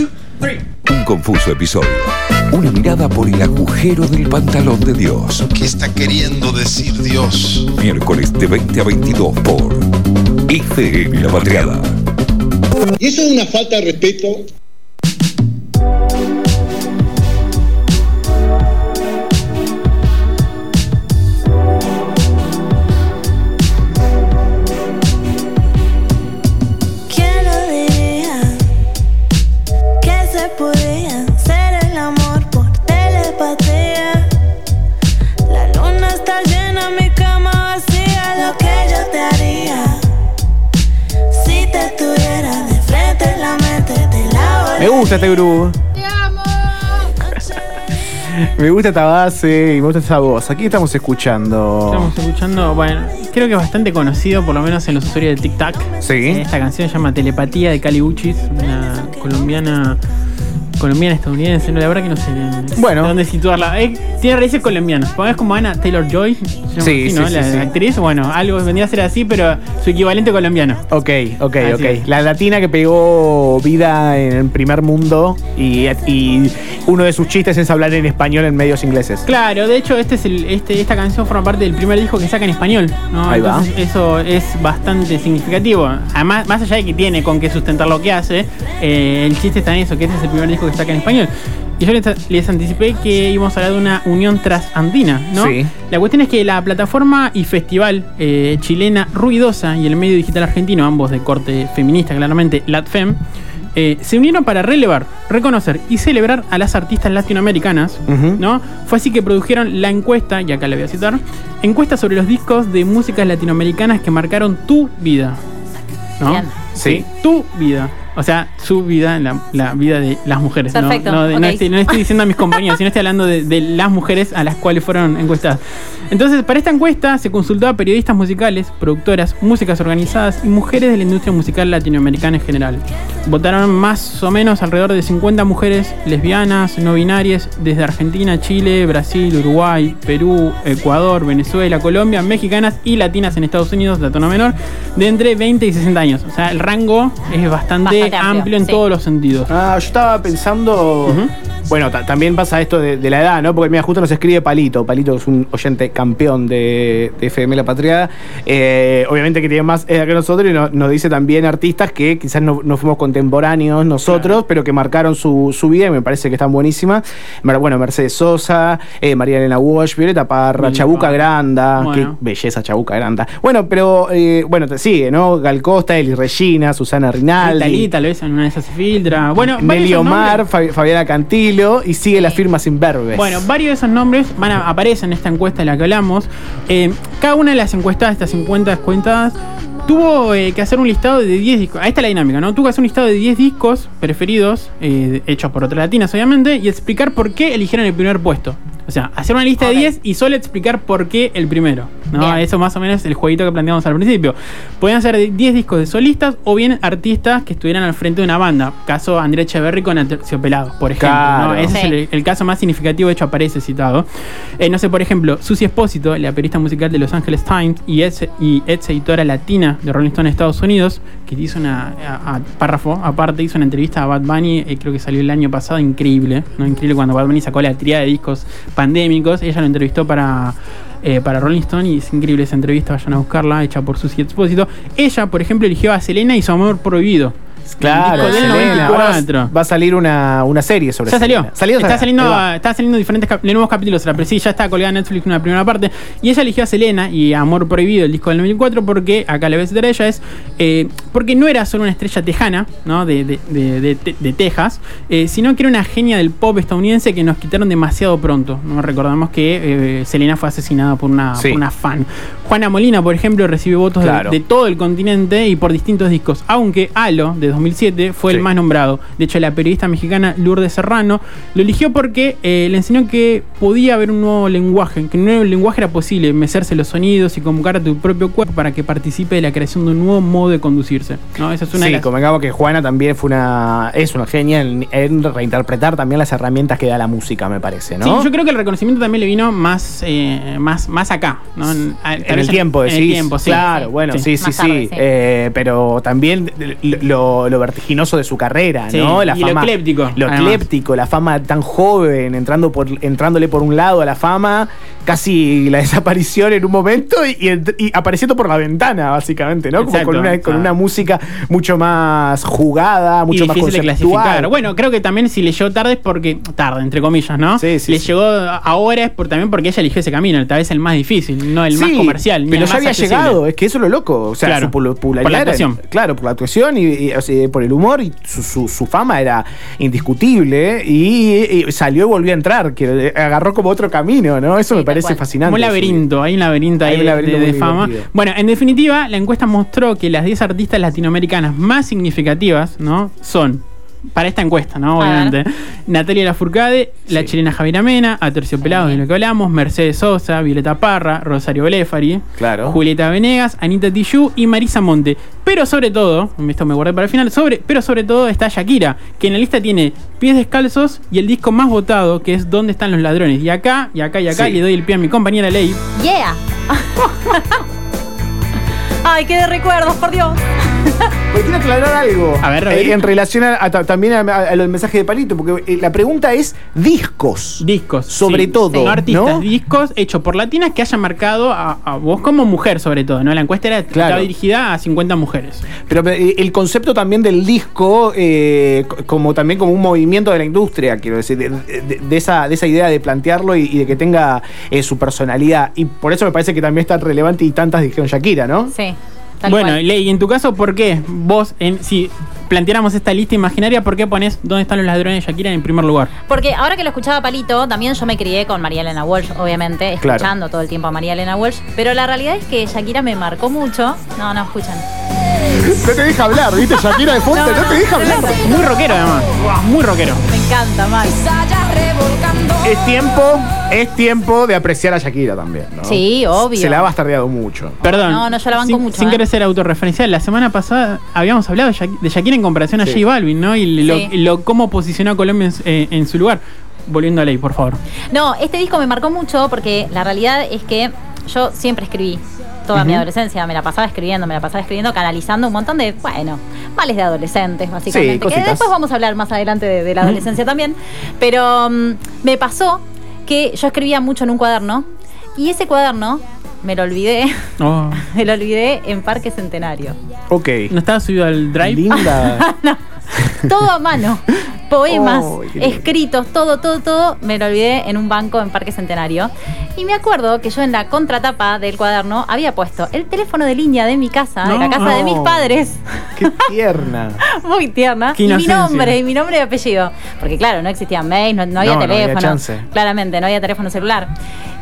Un confuso episodio. Una mirada por el agujero del pantalón de Dios. ¿Qué está queriendo decir Dios? Miércoles de 20 a 22 por ICN La Patriada. Y eso es una falta de respeto se podía hacer el amor por telepatía. La luna está llena, mi cama vacía. Lo que yo te haría si te tuviera de frente en la mente te la Me gusta este grupo. Me gusta esta base y me gusta esa voz. Aquí estamos escuchando. Estamos escuchando, bueno, creo que es bastante conocido, por lo menos en los usuarios de TikTok. Sí. Eh, Esta canción se llama Telepatía de Cali Uchis, una colombiana colombiana estadounidense, no, la verdad que no sé bien Bueno. dónde situarla. Eh, tiene raíces colombianas. Es como Ana Taylor Joy, Sí, ¿no? sí, la, sí, actriz. Bueno, algo vendría a ser así, pero su equivalente colombiano. Ok, ok, Así ok. es. La latina que pegó vida en el primer mundo y, y uno de sus chistes es hablar en español en medios ingleses. Claro, de hecho, este es el, este, esta canción forma parte del primer disco que saca en español. ¿no? Ahí va. Entonces, eso es bastante significativo. Además, más allá de que tiene con qué sustentar lo que hace, eh, el chiste está en eso, que este es el primer disco que saca en español. Y yo les, les anticipé que íbamos a hablar de una unión trasandina, ¿no? Sí. La cuestión es que la plataforma y festival eh, chilena Ruidosa y el medio digital argentino, ambos de corte feminista claramente, LatFem, eh, se unieron para relevar, reconocer y celebrar a las artistas latinoamericanas. ¿no? Fue así que produjeron la encuesta, y acá la voy a citar, encuesta sobre los discos de músicas latinoamericanas que marcaron tu vida. ¿no? Bien. Sí. Tu vida. O sea, su vida, la, la vida de las mujeres. ¿no? Perfecto, No, no estoy, no estoy diciendo a mis compañeros, sino estoy hablando de, de las mujeres a las cuales fueron encuestadas. Entonces, para esta encuesta se consultó a periodistas musicales, productoras, músicas organizadas y mujeres de la industria musical latinoamericana en general. Votaron más o menos alrededor de 50 mujeres lesbianas, no binarias, desde Argentina, Chile, Brasil, Uruguay, Perú, Ecuador, Venezuela, Colombia, mexicanas y latinas en Estados Unidos, la tono menor, de entre 20 y 60 años. O sea, el rango es Bastante amplio, amplio en sí. todos los sentidos. Ah, yo estaba pensando. Bueno, ta- también pasa esto de, de la edad, ¿no? Porque mira, justo nos escribe Palito. Palito es un oyente campeón de, de FM La Patriada. Eh, obviamente que tiene más edad que nosotros y no- nos dice también artistas que quizás no, no fuimos contemporáneos nosotros, pero que marcaron su, su vida y me parece que están buenísimas. Bueno, Mercedes Sosa, eh, María Elena Walsh, Violeta Parra, Violeta Chabuca Parra. Granda. Bueno. Qué belleza Chabuca Granda. Bueno, pero eh, bueno, te sigue, ¿no? Gal Costa, Eli Regina, Susana Rinaldi. Talí, tal vez en una de esas se filtra. Bueno, Nelly Omar, Fabi- Fabiana Y sigue la firma sin verbes. Bueno, varios de esos nombres van a, aparecen en esta encuesta de la que hablamos. Eh, cada una de las encuestadas, estas 50 descuentadas, tuvo eh, que hacer un listado de 10 discos. Ahí está la dinámica, ¿no? Tuvo que hacer un listado de 10 discos preferidos, eh, hechos por otras latinas, obviamente, y explicar por qué eligieron el primer puesto. O sea, hacer una lista de 10 y solo explicar por qué el primero. ¿no? Bien. Eso más o menos es el jueguito que planteamos al principio. Podían ser de 10 discos de solistas o bien artistas que estuvieran al frente de una banda. Caso Andrea Echeverry con Aterciopelado, por ejemplo. Claro. ¿no? Ese Sí. es el, el caso más significativo, de hecho aparece citado. Eh, no sé, por ejemplo, Susi Espósito, la periodista musical de Los Angeles Times y ex, y ex editora latina de Rolling Stone Estados Unidos, que hizo una a- a- párrafo, aparte hizo una entrevista a Bad Bunny, eh, creo que salió el año pasado, increíble, ¿no? Increíble cuando Bad Bunny sacó la tríada de discos pandémicos, ella lo entrevistó para... eh, para Rolling Stone y es increíble esa entrevista, vayan a buscarla, hecha por Susi Espósito. Ella, por ejemplo, eligió a Selena y su amor prohibido. Claro, disco del Selena. Ahora 94. Va a salir una, una serie sobre Ya salió. Selena. ¿Salió? está, saliendo, está saliendo diferentes cap- nuevos capítulos. La sí, ya está colgada en Netflix una primera parte. Y ella eligió a Selena y Amor Prohibido, el disco del 2004, porque acá le voy a citar a ella, es eh, porque no era solo una estrella tejana, ¿no? De, de, de- de- de- de Texas, eh, sino que era una genia del pop estadounidense que nos quitaron demasiado pronto. ¿no? Recordamos que eh, Selena fue asesinada por una, Sí. por una fan. Juana Molina, por ejemplo, recibe votos de- Claro. de, todo el continente y por distintos discos. Aunque Halo, de 2007, fue Sí. el más nombrado. De hecho, la periodista mexicana Lourdes Serrano lo eligió porque eh, le enseñó que podía haber un nuevo lenguaje, que un nuevo lenguaje era posible, mecerse los sonidos y convocar a tu propio cuerpo para que participe de la creación de un nuevo modo de conducirse. ¿no? Esa es una Sí, las- convengamos que Juana también fue una. es una genia en, en reinterpretar también las herramientas que da la música, me parece, ¿no? Sí, yo creo que el reconocimiento también le vino más, eh, más, más acá. ¿no? En, en el tiempo, en decís. el tiempo, sí. Claro, Sí. bueno, sí, sí, Más sí. tarde, sí. Eh, pero también lo, lo, lo vertiginoso de su carrera, Sí, ¿no? La y lo ecléptico, Lo además. ecléptico, la fama tan joven, entrando por, entrándole por un lado a la fama, casi la desaparición en un momento y, apareciendo por la ventana, básicamente, ¿no? Como Exacto, con una, con una música mucho más jugada, mucho y más de conceptual. clasificar. Bueno, creo que también si le llegó tarde es porque, tarde, entre comillas, ¿no? Sí, sí, le sí. llegó ahora es por, también porque ella eligió ese camino, tal vez el más difícil, no el más comercial. ni Pero el ya más había accesible. llegado, es que eso es lo loco. O sea, Claro, su popularidad por la era- actuación. claro, por la actuación y, y, o sea, por el humor y su, su- su fama era indiscutible y, y salió y volvió a entrar, que agarró como otro camino, ¿no? Eso Sí, me tal parece cual. fascinante. Un laberinto, hay un laberinto ahí un de- laberinto de, de muy fama. divertido. Bueno, en definitiva, la encuesta mostró que las 10 artistas latinoamericanas más significativas, ¿no? Son, para esta encuesta, ¿no? Obviamente, Natalia Lafourcade, la Sí. chilena Javiera Mena, Aterciopelados de lo que hablamos, Mercedes Sosa, Violeta Parra, Rosario Blefari, Claro. Julieta Venegas, Anita Tijoux y Marisa Monte. Pero sobre todo, esto me guardé para el final, sobre, pero sobre todo está Shakira, que en la lista tiene Pies Descalzos y el disco más votado, que es ¿Dónde están los ladrones? Y acá, y acá, y acá, Sí. le doy el pie a mi compañera Ley. Yeah. Ay, qué de recuerdos, por Dios. Pero quiero aclarar algo. A ver, a ver. Eh, en relación a, a- también a, a los mensajes de Palito, porque eh, la pregunta es discos. Discos. Sobre sí. todo, No artistas, ¿no? discos hechos por latinas que hayan marcado a, a vos como mujer, sobre todo, ¿no? La encuesta era, Claro. estaba dirigida a 50 mujeres. Pero eh, el concepto también del disco, eh, co- como también como un movimiento de la industria, quiero decir, de, de- de esa, de esa idea de plantearlo y, y de que tenga eh, su personalidad. Y por eso me parece que también es tan relevante y tantas dijeron Shakira, ¿no? Sí. Tal bueno, cual. Ley, en tu caso, ¿por qué vos, en, si planteáramos esta lista imaginaria, ¿por qué pones dónde están los ladrones de Shakira en primer lugar? Porque ahora que lo escuchaba Palito, también yo me crié con María Elena Walsh, obviamente, Claro. escuchando todo el tiempo a María Elena Walsh. Pero la realidad es que Shakira me marcó mucho. No, no, escuchan. No te deja hablar, ¿viste? Shakira de fondo, no, te deja hablar. Muy rockero, además. Muy rockero. Me encanta, Max. Es tiempo, es tiempo de apreciar a Shakira también, ¿no? Sí, obvio. Se la ha bastardeado mucho. Perdón. No, no, yo la banco sin, mucho, Sin ¿eh? querer ser autorreferencial, la semana pasada habíamos hablado de Shak- de Shakira en comparación a Sí. J Balvin, ¿no? Y lo, Sí. lo- cómo posicionó a Colombia en, su- eh, en su lugar. Volviendo a Ley, por favor. No, este disco me marcó mucho porque la realidad es que yo siempre escribí. Toda mi adolescencia me la pasaba escribiendo, me la pasaba escribiendo, canalizando un montón de, bueno, males de adolescentes, básicamente. Sí, que después vamos a hablar más adelante de, de la adolescencia también. Pero mm, me pasó que yo escribía mucho en un cuaderno y ese cuaderno me lo olvidé, Oh. me lo olvidé en Parque Centenario. Ok. ¿No estaba subido al drive? Linda. Todo a mano. Poemas, Oh, escritos, todo, todo, todo, me lo olvidé en un banco en Parque Centenario. Y me acuerdo que yo en la contratapa del cuaderno había puesto el teléfono de línea de mi casa, de la casa de mis padres, Qué tierna. muy tierna, Qué y mi nombre, y mi nombre y apellido. Porque claro, no existían mails, no, no había No, no había teléfono. claramente, no había teléfono celular.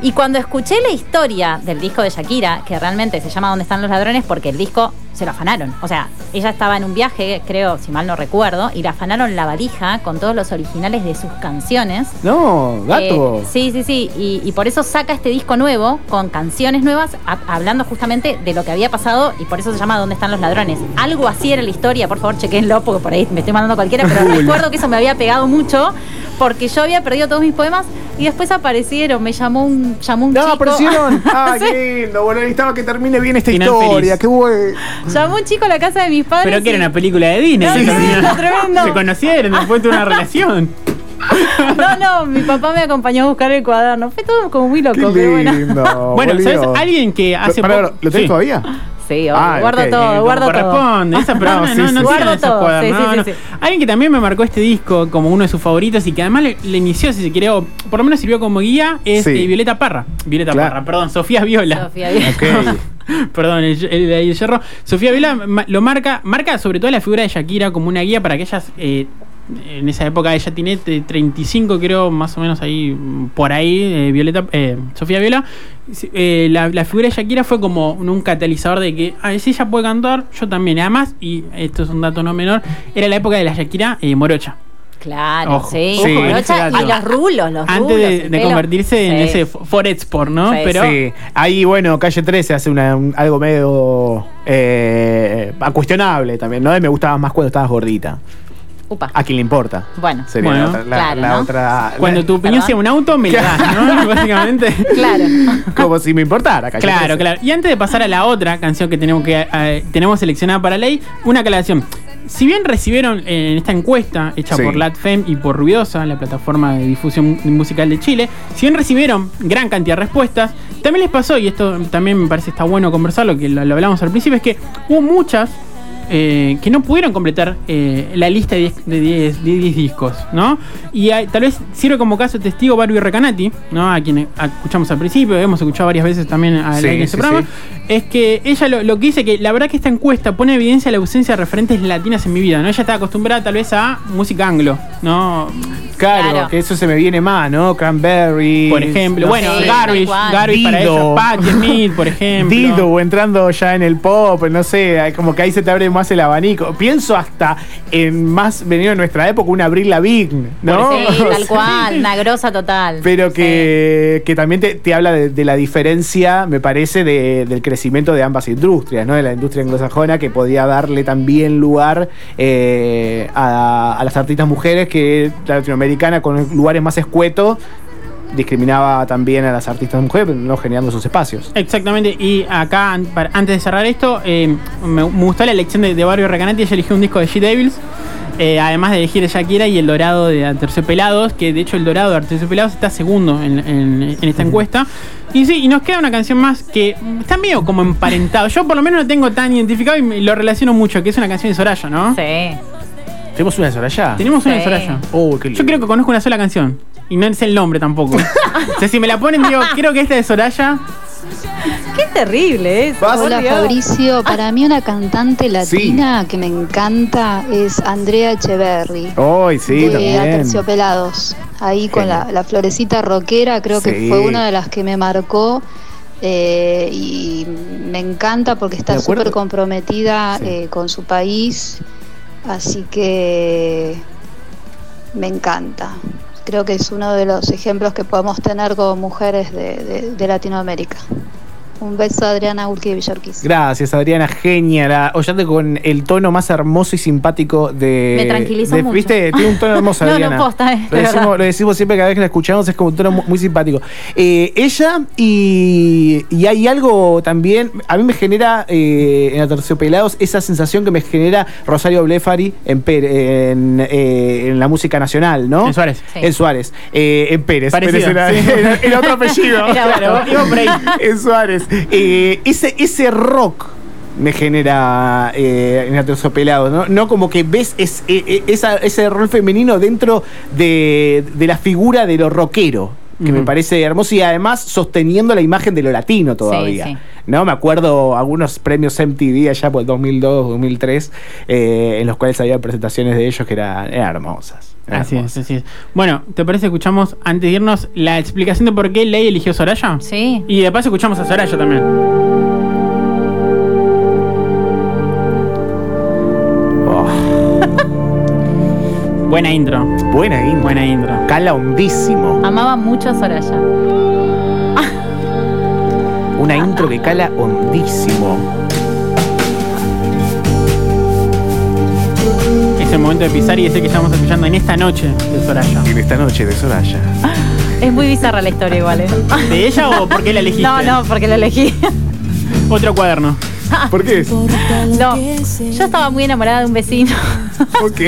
Y cuando escuché la historia del disco de Shakira, que realmente se llama ¿Dónde están los ladrones? Porque el disco se lo afanaron. O sea, ella estaba en un viaje, creo, si mal no recuerdo, y le afanaron la valija con todos los originales de sus canciones. No, gato. Eh, sí, sí, sí. Y, y por eso saca este disco nuevo con canciones nuevas, a- hablando justamente de lo que había pasado y por eso se llama ¿Dónde están los ladrones? Algo así era la historia, por favor, chequenlo, porque por ahí me estoy mandando cualquiera, pero recuerdo que eso me había pegado mucho porque yo había perdido todos mis poemas y después aparecieron, me llamó un, llamó un No, chico. aparecieron. Ah, Sí. qué lindo. Bueno, necesitaba que termine bien esta Final historia. feliz. Qué bueno. Llamó un chico a la casa de mis padres. Pero que era una película de Disney. No, se tremendo. Se conocieron, después tuvo una relación. No, no, mi papá me acompañó a buscar el cuaderno. Fue todo como muy loco, Qué pero bueno. lindo. bueno, volvió. ¿sabes? Alguien que hace poco- ¿Lo tenés Sí. todavía? Sí, Ah, guardo todo, Eh, guardo todo. corresponde. Esa persona No, no, sí, no, sí, tiene sí. Guardo esos todo, cuadernos, sí, sí, no, sí. Alguien que también me marcó este disco como uno de sus favoritos y que además le, le inició, si se quiere, o por lo menos sirvió como guía, es Sí. eh, Violeta Parra. Violeta Claro. Parra, perdón, Sofía Viola. Sofía Viola. Perdón, el, el, el yerro. Sofía Viola ma- lo marca, marca sobre todo la figura de Shakira como una guía para que ellas, eh, en esa época ella tiene eh, 35 creo, más o menos ahí, por ahí, eh, Violeta, eh, Sofía Viola. Eh, la, la figura de Shakira fue como un, catalizador de que, a ver, si ella puede cantar, yo también. Y Además, y esto es un dato no menor, era la época de la Shakira eh, morocha. Claro, Ojo. sí. Sí. Morocha y los rulos, los Antes rulos, de, de convertirse en ese Forexport, ¿no? Sí. Pero Sí, ahí bueno, Calle 13 hace una, un- algo medio eh, cuestionable también, ¿no? Me gustaba más cuando estabas gordita. Upa. ¿A quién le importa? Bueno, Sería Bueno, la, otra- la- claro, la ¿no? otra. cuando tu opinión ¿Perdón? sea un auto, me la das, ¿no? Básicamente. claro. Como si me importara, Claro, 13. claro. Y antes de pasar a la otra canción que tenemos que eh, tenemos seleccionada para ley, una aclaración. si bien recibieron eh, en esta encuesta hecha Sí. por LatFem y por Ruidosa, la plataforma de difusión musical de Chile, si bien recibieron gran cantidad de respuestas, también les pasó, y esto también me parece está bueno conversarlo, que lo, lo hablamos al principio, es que hubo muchas eh, que no pudieron completar eh, la lista de 10 de 10 de 10 discos, ¿no? Y hay- tal vez sirve como caso testigo Barbie Recanati, ¿no? A quien escuchamos al principio, hemos escuchado varias veces también a- Sí, en este sí, programa, sí. es que ella lo, lo que dice que la verdad que esta encuesta pone en evidencia la ausencia de referentes latinas en mi vida, ¿no? Ella estaba acostumbrada tal vez a música anglo, ¿no? Claro, Claro. que eso se me viene más, ¿no? Cranberry. Por ejemplo, no bueno. Sí, Garbage. Garbage para Dido. ellos, Patti Smith, por ejemplo. Dido o entrando ya en el pop, no sé, como que ahí se te abre más el abanico. Pienso hasta en más venido en nuestra época, una Abril Lavigne, ¿no? Sí, O tal sea, cual, una grosa total. Pero que, que también te, te habla de, de la diferencia, me parece, de- del crecimiento de ambas industrias, ¿no? De la industria anglosajona, que podía darle también lugar eh, a, a las artistas mujeres, que la latinoamericana, con lugares más escuetos, discriminaba también a las artistas mujeres, no generando sus espacios. Exactamente, y acá, antes de cerrar esto, eh, me, me gustó la elección de, de Barrio Recanati. Ella eligió un disco de G-Devils, eh, además de elegir Shakira y El Dorado de Aterciopelados, que de hecho El Dorado de Aterciopelados está segundo en, en- en esta encuesta. Y sí, y nos queda una canción más que está medio como emparentado. Yo por lo menos lo tengo tan identificado y lo relaciono mucho, que es una canción de Soraya, ¿no? Sí. ¿Tenemos una de Soraya? Tenemos una de Sí. Soraya. Oh, qué lindo. Yo creo que conozco una sola canción. Y no sé el nombre tampoco. o sea, si me la ponen, digo, creo que esta de Soraya. Qué terrible es. Hola Fabricio, para mí una cantante latina que me encanta es Andrea Echeverry. Hoy sí, de también. Aterciopelados. Ahí con la, la florecita rockera, creo Sí. que fue una de las que me marcó. eh, y me encanta porque está acuerdo- súper comprometida Sí. eh, con su país. Así que me encanta. Creo que es uno de los ejemplos que podemos tener como mujeres de, de- Latinoamérica. Un beso a Adriana Urqui de Villorquis. Gracias, Adriana, genia, la oyente con el tono más hermoso y simpático de. Me tranquilizó de- mucho. ¿Viste? Tiene un tono hermoso, No, no, Adriana. posta, eh, lo, de decimos, verdad. lo decimos siempre cada vez que la escuchamos, es como un tono mu- muy simpático. Eh, ella y, y hay algo también, a mí me genera eh, en Aterciopelados esa sensación que me genera Rosario Blefari en, Pérez- en, eh, en la música nacional, ¿no? En Suárez. Sí. En Suárez. Eh, en Pérez. Parecido, Pérez era, sí. era- era otro apellido. Era ahí. en Suárez. Eh, ese, ese rock me genera eh, en Aterciopelados, ¿no? No como que ves es- eh, eh, ese rol femenino dentro de, de la figura de lo rockero. Que me parece hermoso y además sosteniendo la imagen de lo latino todavía. sí. ¿No? Me acuerdo algunos premios MTV allá por el 2002, 2003, eh, en los cuales había presentaciones de ellos que eran, eran hermosas. eran Así es, así es. Bueno, ¿te parece escuchamos antes de irnos la explicación de por qué Ley eligió Soraya? Sí. Y de paso escuchamos a Soraya también. Buena intro. buena intro. Buena intro. Cala hondísimo. Amaba mucho a Soraya. Una intro que cala hondísimo. Es el momento de pisar y decir que estamos escuchando en esta noche de Soraya. En esta noche de Soraya. Es muy bizarra la historia igual, ¿eh? ¿De ella o por qué la elegiste? No, no, porque la elegí. Otro cuaderno. ¿Por qué? No, yo estaba muy enamorada de un vecino. Ok.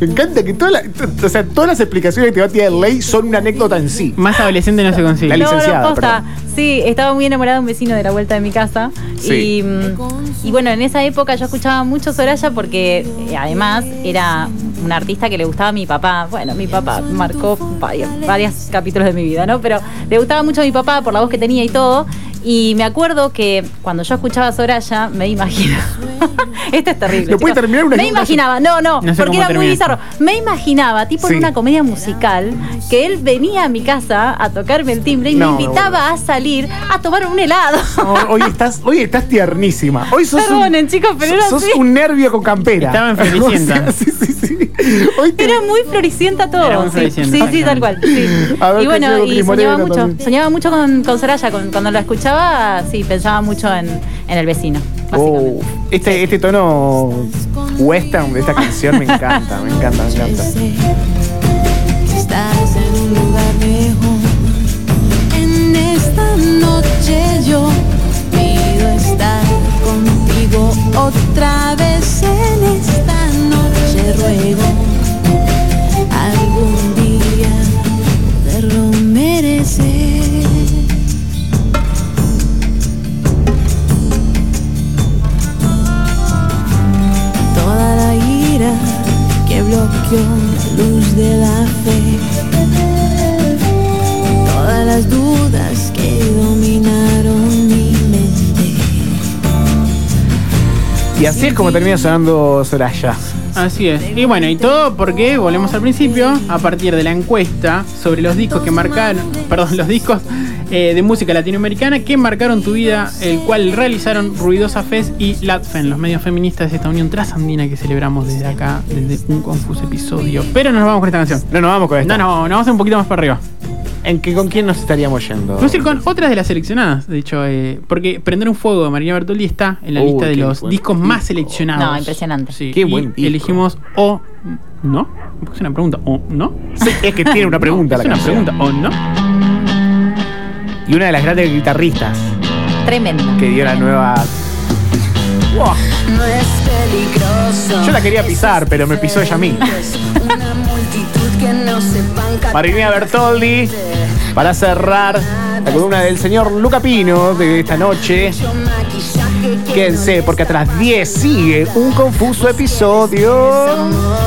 Me encanta que toda la- t- o sea, todas las explicaciones que te va a tirar Ley son una anécdota en sí. Más adolescente no se consigue. La No, licenciada, no, posta. Sí, estaba muy enamorada de un vecino de la vuelta de mi casa. Sí. Y, mm, y bueno, en esa época yo escuchaba mucho Soraya porque eh, además era un artista que le gustaba a mi papá. Bueno, mi papá marcó varios, varios capítulos de mi vida, ¿no? Pero le gustaba mucho a mi papá por la voz que tenía y todo. Y me acuerdo que cuando yo escuchaba Soraya, me imaginaba. Esto es terrible. ¿Lo puede terminar una- Me imaginaba, no, no, No sé porque era muy bizarro. Me imaginaba, tipo Sí. en una comedia musical, que él venía a mi casa a tocarme el timbre y No, me invitaba a salir a tomar un helado. No, hoy estás, hoy estás tiernísima. Hoy sos Perdonen, un, chicos, pero era sos así. un nervio con campera. Estaba en sí, sí, Era muy floricienta todo. Era muy sí, floricienta, sí, sí, tal cual. sí. Ver Y bueno, y soñaba mucho. también. Soñaba mucho con, con Soraya. Con- cuando la escuchaba, sí, pensaba mucho en, en el vecino. Oh, este, este tono western de esta canción me encanta, me encanta, me encanta. estás en un lugar mejor. En esta noche yo pido estar contigo otra vez. Algún día poderlo merecer. Toda la ira que bloqueó la luz de la fe. Todas las dudas que dominaron mi mente. Y así es como termina sonando Soraya. Así es. Y bueno, y todo porque, volvemos al principio, a partir de la encuesta sobre los discos que marcaron, perdón, los discos eh, de música latinoamericana que marcaron tu vida, el cual realizaron Ruidosa Fest y LATFEN, los medios feministas de esta unión trasandina que celebramos desde acá, desde un confuso episodio. Pero no nos vamos con esta canción. No nos vamos con esto. No, no, nos vamos un poquito más para arriba. ¿En qué, ¿Con quién nos estaríamos yendo? Vamos a ir con otras de las seleccionadas, de hecho, eh, porque Prender un Fuego de María Bertoldi está en la lista de los discos más seleccionados. No, impresionante. Sí, Qué y buen disco. elegimos o no. Es una pregunta, o no. Sí, es que tiene una pregunta es la una canción. pregunta, o no. Y una de las grandes guitarristas Tremendo. que dio la nueva. Wow. No es peligroso. Yo la quería pisar, pero me pisó ella a mí. Marinea Bertoldi, para cerrar la columna del señor Luca Pino de esta noche. Quédense, porque hasta las 10 sigue un confuso episodio.